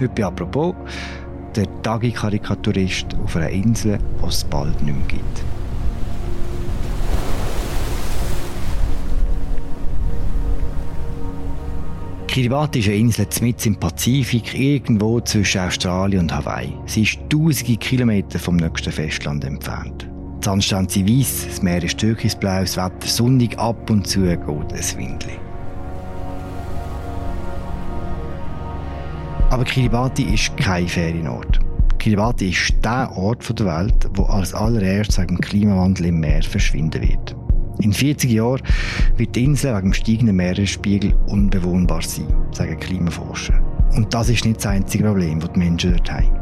Heute bei «Apropos» der Tagi-Karikaturist auf einer Insel, die es bald nicht mehr gibt. Kiribati ist eine Insel mitten im Pazifik, irgendwo zwischen Australien und Hawaii. Sie ist tausende Kilometer vom nächsten Festland entfernt. Die Sandstrände sind weiss, das Meer ist türkisblau, das Wetter sonnig, ab und zu geht es Windli. Aber Kiribati ist kein Ferienort. Kiribati ist der Ort der Welt, wo als allererstes wegen dem Klimawandel im Meer verschwinden wird. In 40 Jahren wird die Insel wegen dem steigenden Meeresspiegel unbewohnbar sein, sagen Klimaforscher. Und das ist nicht das einzige Problem, das die Menschen dort haben.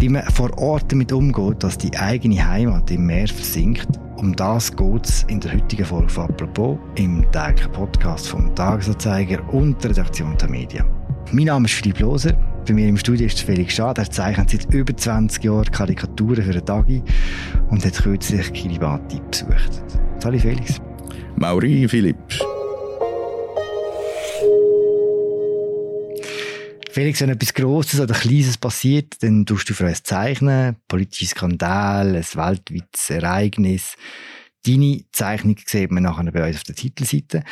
Wie man vor Ort damit umgeht, dass die eigene Heimat im Meer versinkt, um das geht es in der heutigen Folge von «Apropos» im täglichen Podcast vom Tagesanzeiger und der Redaktion der Medien. Mein Name ist Philipp Loser. Bei mir im Studio ist Felix Schad. Er zeichnet seit über 20 Jahren Karikaturen für den Tagi und hat kürzlich Kiribati besucht. Hallo Felix. Mauri Philipp. Felix, wenn etwas Grosses oder Kleines passiert, dann tust du für uns zeichnen. Politischer Skandal, ein weltweites Ereignis. Deine Zeichnung sieht man nachher bei uns auf der Titelseite.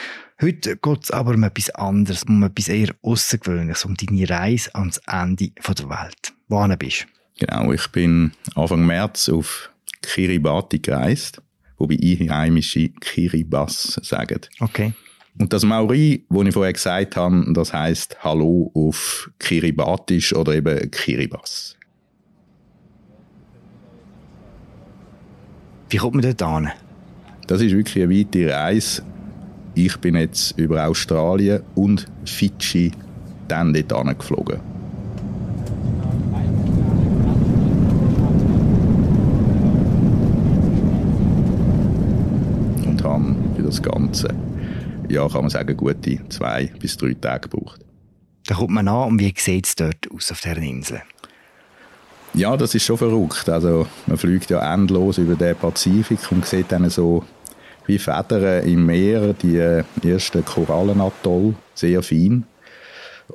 Heute geht es aber um etwas anderes, um etwas eher Außergewöhnliches, um deine Reise ans Ende der Welt. Wo bist du? Genau, ich bin Anfang März auf Kiribati gereist, wobei Einheimische Kiribas sagen. Okay. Und das Mauri, wo ich vorher gesagt habe, das heißt Hallo auf Kiribatisch oder eben Kiribas. Wie kommt man dort hin? Das ist wirklich eine weite Reise. Ich bin jetzt über Australien und Fidschi dann dort geflogen. Und habe für das Ganze, ja, kann man sagen, gute zwei bis drei Tage gebraucht. Da kommt man an und wie sieht es dort aus auf dieser Insel? Ja, das ist schon verrückt. Also, man fliegt ja endlos über den Pazifik und sieht dann so wie Federn im Meer, die ersten Korallenatoll, sehr fein.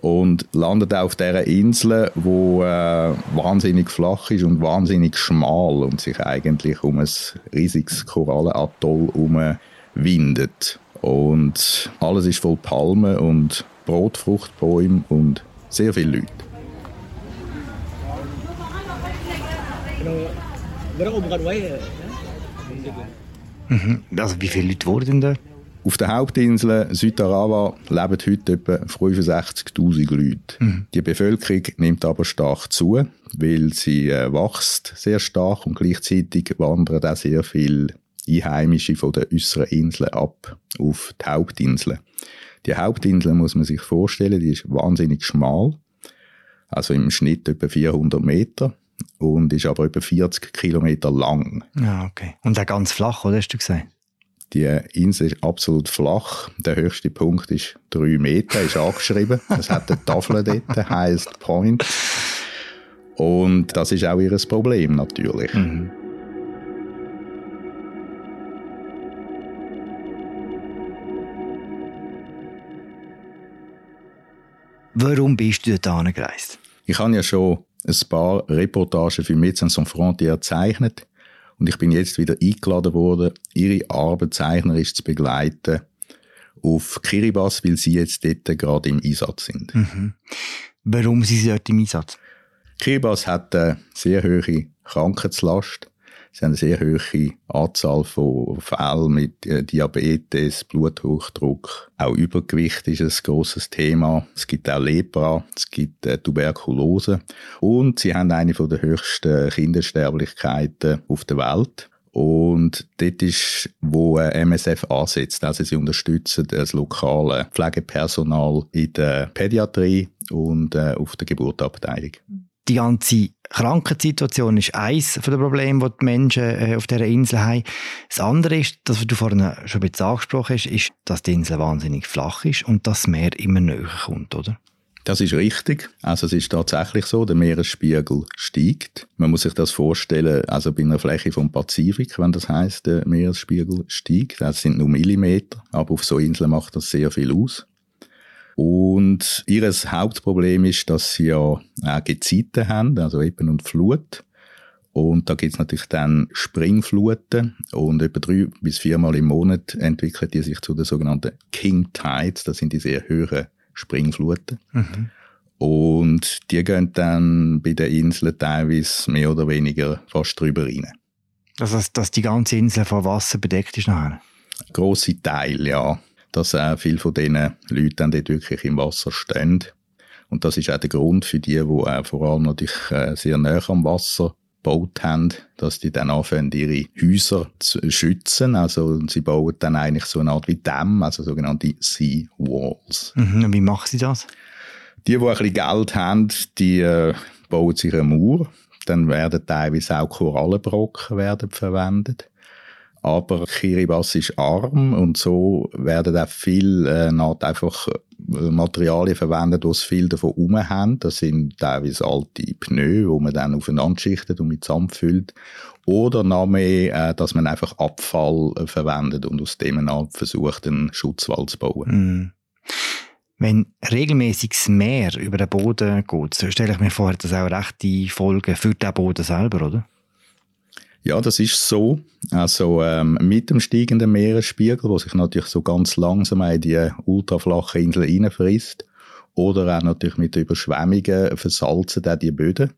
Und landet auf dieser Insel, wo äh, wahnsinnig flach ist und wahnsinnig schmal und sich eigentlich um ein riesiges Korallenatoll windet. Und alles ist voll Palmen und Brotfruchtbäume und sehr viele Leute. Mhm. Also wie viele Leute wurden da? Auf der Hauptinsel Südarawa leben heute etwa 65.000 Leute. Mhm. Die Bevölkerung nimmt aber stark zu, weil sie äh, wächst sehr stark und gleichzeitig wandern auch sehr viele Einheimische von den äußeren Inseln ab auf die Hauptinsel. Die Hauptinsel muss man sich vorstellen, die ist wahnsinnig schmal, also im Schnitt etwa 400 Meter und ist aber etwa 40 Kilometer lang. Ja, okay. Und auch ganz flach, oder hast du gesagt? Die Insel ist absolut flach. Der höchste Punkt ist 3 Meter, ist angeschrieben. Es hat eine Tafel dort, heisst Point. Und das ist auch ihr Problem natürlich. Mhm. Warum bist du dort gereist? Ich habe ja schon ein paar Reportagen für Médecins Sans Frontières gezeichnet und ich bin jetzt wieder eingeladen worden, ihre Arbeit zeichnerisch zu begleiten auf Kiribati, weil sie jetzt dort gerade im Einsatz sind. Mhm. Warum sind sie dort im Einsatz? Kiribati hat eine sehr hohe Krankheitslast. Sie haben eine sehr hohe Anzahl von Fällen mit äh, Diabetes, Bluthochdruck. Auch Übergewicht ist ein grosses Thema. Es gibt auch Lepra, es gibt äh, Tuberkulose. Und sie haben eine der höchsten Kindersterblichkeiten auf der Welt. Und dort ist, wo äh, MSF ansetzt. Also sie unterstützen das lokale Pflegepersonal in der Pädiatrie und auf der Geburtabteilung die ganze Krankensituation ist eins von den Problemen, die die Menschen äh, auf dieser Insel haben. Das andere ist, das, was du vorhin schon ein bisschen angesprochen hast, ist, dass die Insel wahnsinnig flach ist und das Meer immer näher kommt, oder? Das ist richtig. Also es ist tatsächlich so, der Meeresspiegel steigt. Man muss sich das vorstellen, also bei einer Fläche vom Pazifik, wenn das heißt, der Meeresspiegel steigt. Das sind nur Millimeter, aber auf so Inseln macht das sehr viel aus. Und ihr Hauptproblem ist, dass sie ja auch Gezeiten haben, also Eben und Flut. Und da gibt's natürlich dann Springfluten und etwa drei bis viermal im Monat entwickeln die sich zu den sogenannten King Tides. Das sind die sehr hohen Springfluten. Mhm. Und die gehen dann bei den Inseln teilweise mehr oder weniger fast drüber rein. Also, dass die ganze Insel von Wasser bedeckt ist nachher? Grosse Teil, ja. Dass auch viele von diesen Leuten dann dort wirklich im Wasser stehen. Und das ist auch der Grund für die, die auch vor allem natürlich äh, sehr nah am Wasser gebaut haben, dass die dann anfangen, ihre Häuser zu schützen. Also sie bauen dann eigentlich so eine Art wie Dämme, also sogenannte Sea Walls. Mhm, und wie machen sie das? Die, die ein bisschen Geld haben, die äh, bauen sich eine Mauer. Dann werden teilweise auch Korallenbrocken werden verwendet aber Kiribati ist arm und so werden auch viel äh, einfach äh, Materialien verwendet, die viel davon herum haben. Das sind teilweise alte Pneu, die man dann aufeinander schichtet und mit Sand. Oder noch mehr, äh, dass man einfach Abfall äh, verwendet und aus dem versucht, einen Schutzwald zu bauen. Mm. Wenn regelmäßig das Meer über den Boden geht, so stelle ich mir vor, dass auch rechte Folgen für den Boden selber, oder? Ja, das ist so. Also ähm, mit dem steigenden Meeresspiegel, wo sich natürlich so ganz langsam in die ultraflache Insel reinfrisst, oder auch natürlich mit Überschwemmungen versalzen auch die Böden.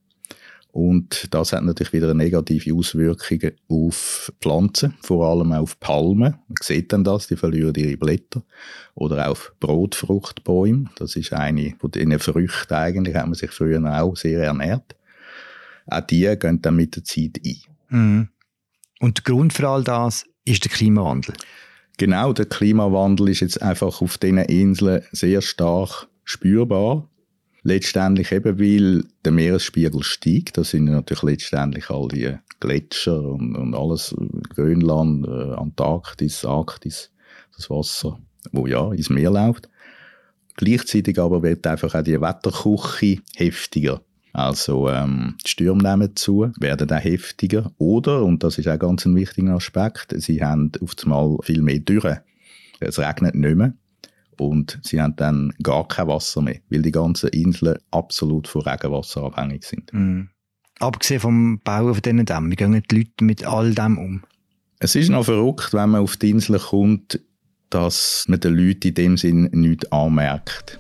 Und das hat natürlich wieder negative Auswirkungen auf Pflanzen, vor allem auf Palmen. Man sieht dann das, die verlieren ihre Blätter. Oder auf Brotfruchtbäume. Das ist eine von diesen Früchten eigentlich, hat man sich früher auch sehr ernährt. Auch die gehen dann mit der Zeit ein. Mhm. Und der Grund für all das ist der Klimawandel. Genau, der Klimawandel ist jetzt einfach auf diesen Inseln sehr stark spürbar. Letztendlich eben, weil der Meeresspiegel steigt. Das sind natürlich letztendlich all die Gletscher und, und alles, Grönland, äh, Antarktis, Arktis, das Wasser, wo ja ins Meer läuft. Gleichzeitig aber wird einfach auch die Wetterküche heftiger. Also ähm, die Stürme nehmen zu, werden auch heftiger. Oder, und das ist auch ganz ein wichtiger Aspekt, sie haben auf einmal viel mehr Dürre. Es regnet nicht mehr. Und sie haben dann gar kein Wasser mehr, weil die ganzen Inseln absolut von Regenwasser abhängig sind. Mhm. Abgesehen vom Bauen von diesen Dämmen, wie gehen die Leute mit all dem um? Es ist noch verrückt, wenn man auf die Insel kommt, dass man den Leuten in dem Sinn nichts anmerkt.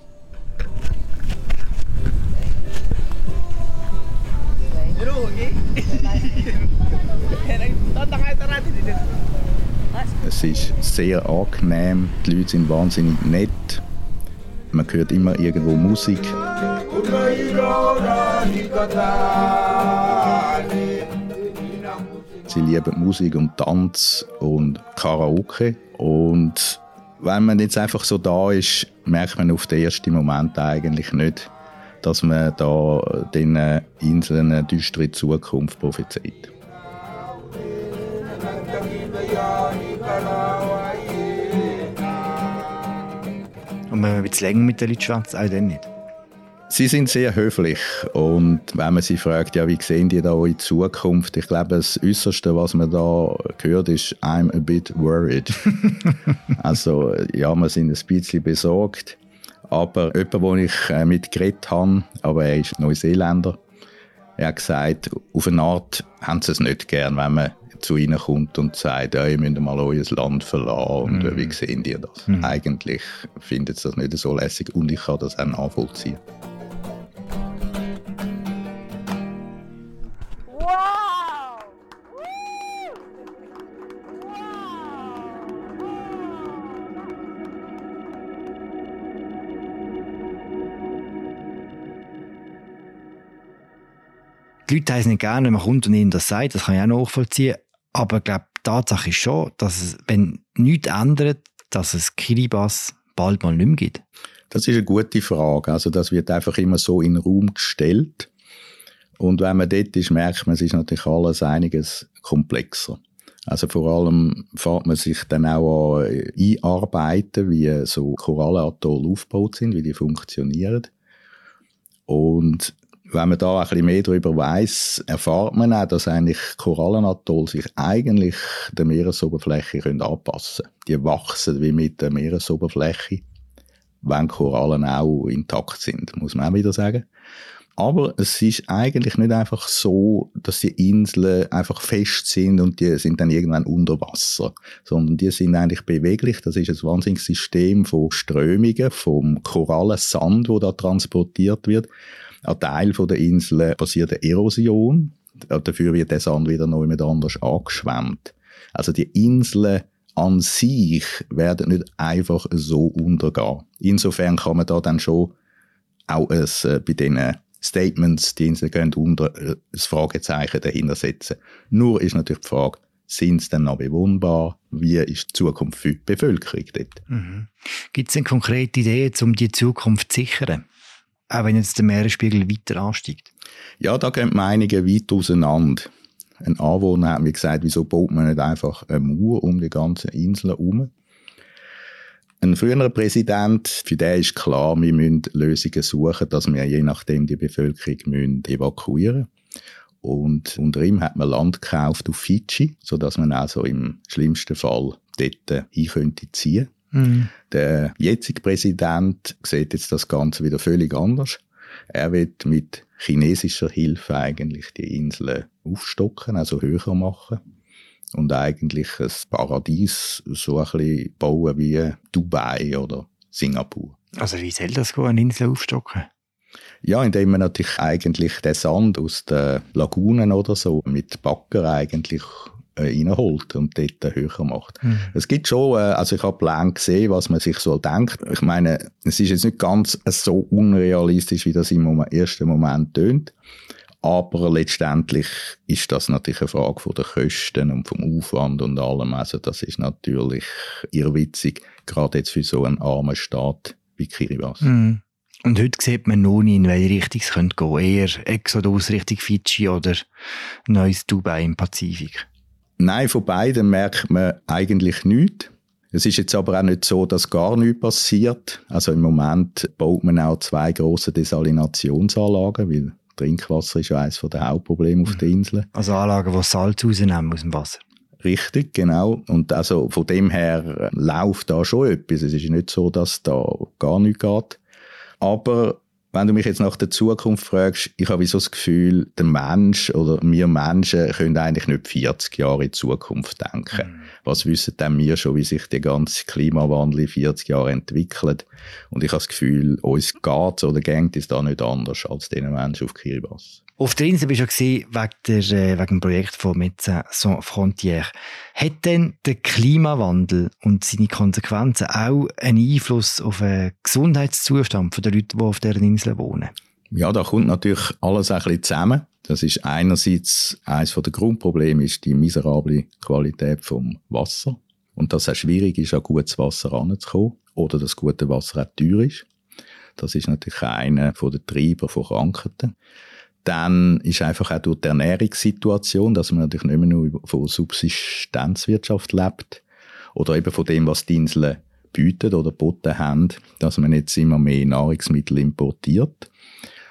Es ist sehr angenehm, die Leute sind wahnsinnig nett. Man hört immer irgendwo Musik. Sie lieben Musik und Tanz und Karaoke. Und wenn man jetzt einfach so da ist, merkt man auf den ersten Moment eigentlich nicht, dass man da den Inseln eine düstere Zukunft prophezeit. Und wenn man ein bisschen länger mit den Leuten schwätzt, auch dann nicht? Sie sind sehr höflich und wenn man sie fragt, ja, wie sehen die da in Zukunft? Ich glaube, das Äußerste, was man da hört, ist I'm a bit worried. also ja, wir sind ein bisschen besorgt. Aber jemand, den ich äh, mitgeredet habe, aber er ist Neuseeländer, er hat gesagt, auf eine Art haben sie es nicht gern, wenn man zu ihnen kommt und sagt, ja, ihr müsst mal euer Land verlassen und mm. wie sehen die das? Mm. Eigentlich findet sie das nicht so lässig und ich kann das auch nachvollziehen. Leute es nicht gerne, wenn man kommt und ihnen das sagt, das kann ich auch nachvollziehen. Aber ich glaube, die Tatsache ist schon, dass es, wenn nichts ändert, dass es Kiribati bald mal nicht mehr gibt. Das ist eine gute Frage. Also das wird einfach immer so in den Raum gestellt. Und wenn man dort ist, merkt man, es ist natürlich alles einiges komplexer. Also vor allem fährt man sich dann auch an einarbeiten, wie so Korallenatoll aufgebaut sind, wie die funktionieren. Und wenn man da ein bisschen mehr darüber weiß, erfahrt man auch, dass eigentlich Korallenatoll sich eigentlich der Meeresoberfläche können anpassen können. Die wachsen wie mit der Meeresoberfläche, wenn Korallen auch intakt sind, muss man auch wieder sagen. Aber es ist eigentlich nicht einfach so, dass die Inseln einfach fest sind und die sind dann irgendwann unter Wasser, sondern die sind eigentlich beweglich. Das ist ein wahnsinniges System von Strömungen, vom Korallensand, wo da transportiert wird. Ein Teil der Inseln passiert eine Erosion. Dafür wird der Sand wieder noch jemand anders angeschwemmt. Also die Inseln an sich werden nicht einfach so untergehen. Insofern kann man da dann schon auch es, äh, bei diesen Statements, die Inseln gehen unter, äh, das Fragezeichen dahinter setzen. Nur ist natürlich die Frage, sind sie denn noch bewohnbar? Wie ist die Zukunft für die Bevölkerung dort? Mhm. Gibt es denn konkrete Ideen, um die Zukunft zu sichern? Auch wenn jetzt der Meeresspiegel weiter ansteigt? Ja, da gehen die Meinungen weit auseinander. Ein Anwohner hat mir gesagt, wieso baut man nicht einfach eine Mauer um die ganze Insel herum? Ein früherer Präsident, für den ist klar, wir müssen Lösungen suchen, dass wir je nachdem die Bevölkerung müssen evakuieren Und unter ihm hat man Land gekauft auf Fidschi, sodass man also im schlimmsten Fall dort hin könnte ziehen. Mhm. Der jetzige Präsident sieht jetzt das Ganze wieder völlig anders. Er wird mit chinesischer Hilfe eigentlich die Inseln aufstocken, also höher machen und eigentlich ein Paradies so ein bisschen bauen wie Dubai oder Singapur. Also wie soll das gehen, eine Insel aufstocken? Ja, indem man natürlich eigentlich den Sand aus den Lagunen oder so mit Bagger eigentlich äh, reinholt und dort höher macht. Mhm. Es gibt schon, äh, also ich habe Pläne gesehen, was man sich so denkt. Ich meine, es ist jetzt nicht ganz so unrealistisch, wie das im ersten Moment tönt. Aber letztendlich ist das natürlich eine Frage von der Kosten und vom Aufwand und allem. Also das ist natürlich irrwitzig, gerade jetzt für so einen armen Staat wie Kiribati. Mm. Und heute sieht man noch nicht, in welche Richtung es könnte gehen. Eher Exodus Richtung Fidschi oder neues Dubai im Pazifik. Nein, von beiden merkt man eigentlich nichts. Es ist jetzt aber auch nicht so, dass gar nichts passiert. Also im Moment baut man auch zwei große Desaliнаtionsanlagen, weil Trinkwasser ist ja eines der Hauptprobleme auf der Insel. Also Anlagen, die Salz rausnehmen aus dem Wasser. Richtig, genau. Und also von dem her läuft da schon etwas. Es ist nicht so, dass da gar nichts geht. Aber wenn du mich jetzt nach der Zukunft fragst, ich habe so das Gefühl, der Mensch oder wir Menschen können eigentlich nicht 40 Jahre in die Zukunft denken. Mhm. Was wissen denn wir schon, wie sich der ganze Klimawandel in 40 Jahren entwickelt? Und ich habe das Gefühl, uns geht oder geht es da nicht anders als den Menschen auf Kiribati. Auf der Insel bist du ja wegen, der, äh, wegen dem Projekt von Médecins Sans Frontières. Hat denn der Klimawandel und seine Konsequenzen auch einen Einfluss auf den Gesundheitszustand der Leute, die auf dieser Insel wohnen? Ja, da kommt natürlich alles ein bisschen zusammen. Das ist einerseits eines der Grundprobleme ist die miserable Qualität vom Wasser und dass es auch schwierig ist, an gutes Wasser ranzukommen oder dass gute Wasser auch teuer ist. Das ist natürlich einer der Treiber von Krankheiten. Dann ist einfach auch durch die Ernährungssituation, dass man natürlich nicht mehr nur von Subsistenzwirtschaft lebt oder eben von dem, was die Inseln bieten oder boten haben, dass man jetzt immer mehr Nahrungsmittel importiert.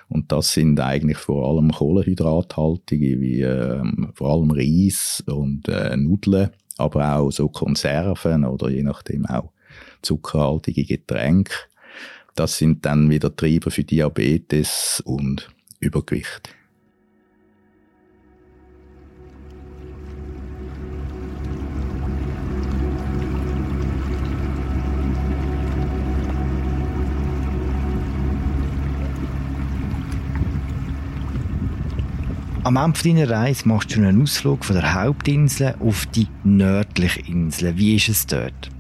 Und das sind eigentlich vor allem Kohlenhydrathaltige, wie äh, vor allem Reis und äh, Nudeln, aber auch so Konserven oder je nachdem auch zuckerhaltige Getränke. Das sind dann wieder Treiber für Diabetes und Übergewicht. Am Ende deiner Reise machst du einen Ausflug von der Hauptinsel auf die nördliche Insel. Wie ist es dort?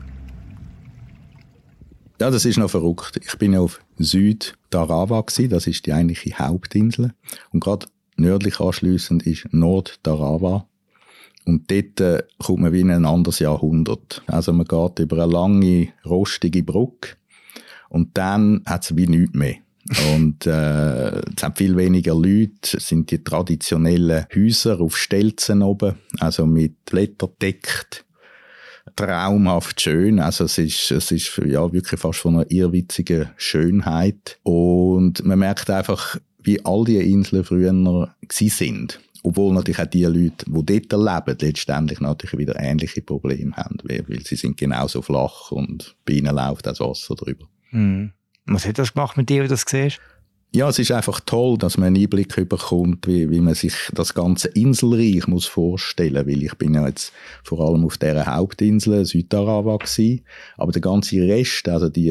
Ja, das ist noch verrückt. Ich bin auf Süd-Tarawa das ist die eigentliche Hauptinsel. Und gerade nördlich anschliessend ist Nord-Tarawa. Und dort äh, kommt man wie in ein anderes Jahrhundert. Also man geht über eine lange, rostige Brücke und dann hat es wie nichts mehr. Und äh, es haben viel weniger Leute, es sind die traditionellen Häuser auf Stelzen oben, also mit Blättern deckt traumhaft schön. Also es ist, es ist ja wirklich fast von einer irrwitzigen Schönheit. Und man merkt einfach, wie all die Inseln früher sind. Obwohl natürlich auch die Leute, die dort leben, letztendlich natürlich wieder ähnliche Probleme haben, weil sie sind genauso flach und bei ihnen läuft das Wasser drüber. Mhm. Was hat das gemacht mit dir, wenn du das siehst? Ja, es ist einfach toll, dass man einen Einblick bekommt, wie, wie man sich das ganze Inselreich muss vorstellen, weil ich bin ja jetzt vor allem auf der Hauptinsel Südarawa gewesen, aber der ganze Rest, also die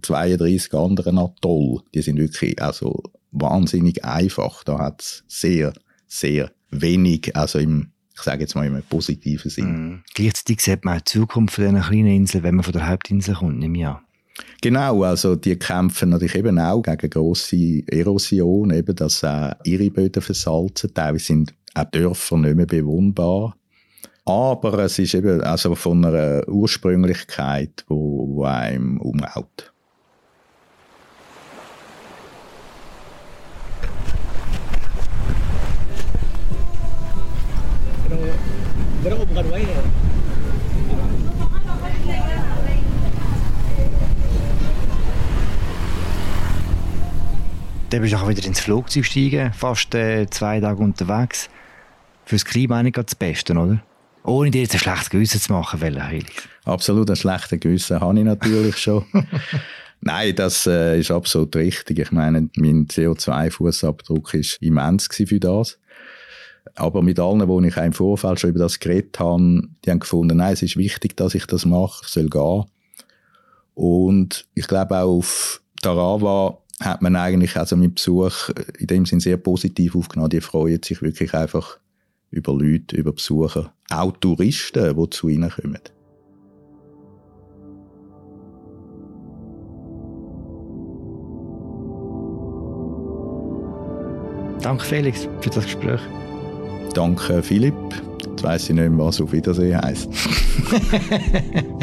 32 äh, anderen Atoll, die sind wirklich also wahnsinnig einfach. Da hat es sehr, sehr wenig, also im ich sage jetzt mal im positiven Sinn. Mm. Gleichzeitig sieht man auch die Zukunft von diesen kleinen Inseln, wenn man von der Hauptinsel kommt, ich an. Genau, also die kämpfen natürlich eben auch gegen grosse Erosion, eben, dass äh, ihre Böden versalzen. Teilweise sind auch Dörfer nicht mehr bewohnbar. Aber es ist eben also von einer Ursprünglichkeit, wo, wo einem umhaut. Pero, pero, Dann bist du auch wieder ins Flugzeug steigen, fast äh, zwei Tage unterwegs. Fürs Klima nicht das Beste, oder? Ohne dir jetzt ein schlechtes Gewissen zu machen, Felix. Absolut ein schlechtes Gewissen habe ich natürlich schon. Nein, das äh, ist absolut richtig. Ich meine, mein CO2-Fußabdruck ist immens für das. Aber mit allen, wo ich im Vorfeld schon über das geredet habe, die haben gefunden, nein, es ist wichtig, dass ich das mache, ich soll gehen. Und ich glaube auch auf Tarawa hat man eigentlich also mit Besuch in dem Sinn sehr positiv aufgenommen. Die freuen sich wirklich einfach über Leute, über Besucher, auch Touristen, die zu ihnen kommen. Danke Felix für das Gespräch. Danke Philipp. Jetzt weiss ich nicht mehr, was auf Wiedersehen heisst.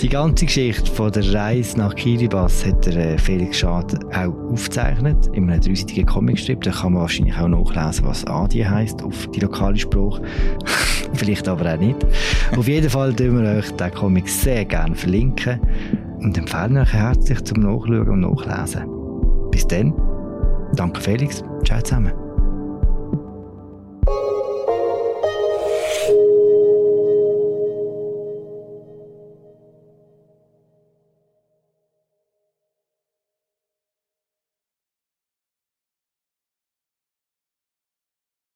Die ganze Geschichte von der Reise nach Kiribati hat der äh, Felix Schad auch aufgezeichnet in einem dreiseitigen Comicstrip. Da kann man wahrscheinlich auch nachlesen, was Adi heisst auf die lokale Spruch. Vielleicht aber auch nicht. auf jeden Fall tun wir euch den Comic sehr gerne verlinken und empfehlen euch herzlich zum Nachschauen und Nachlesen. Bis dann. Danke Felix. Ciao zusammen.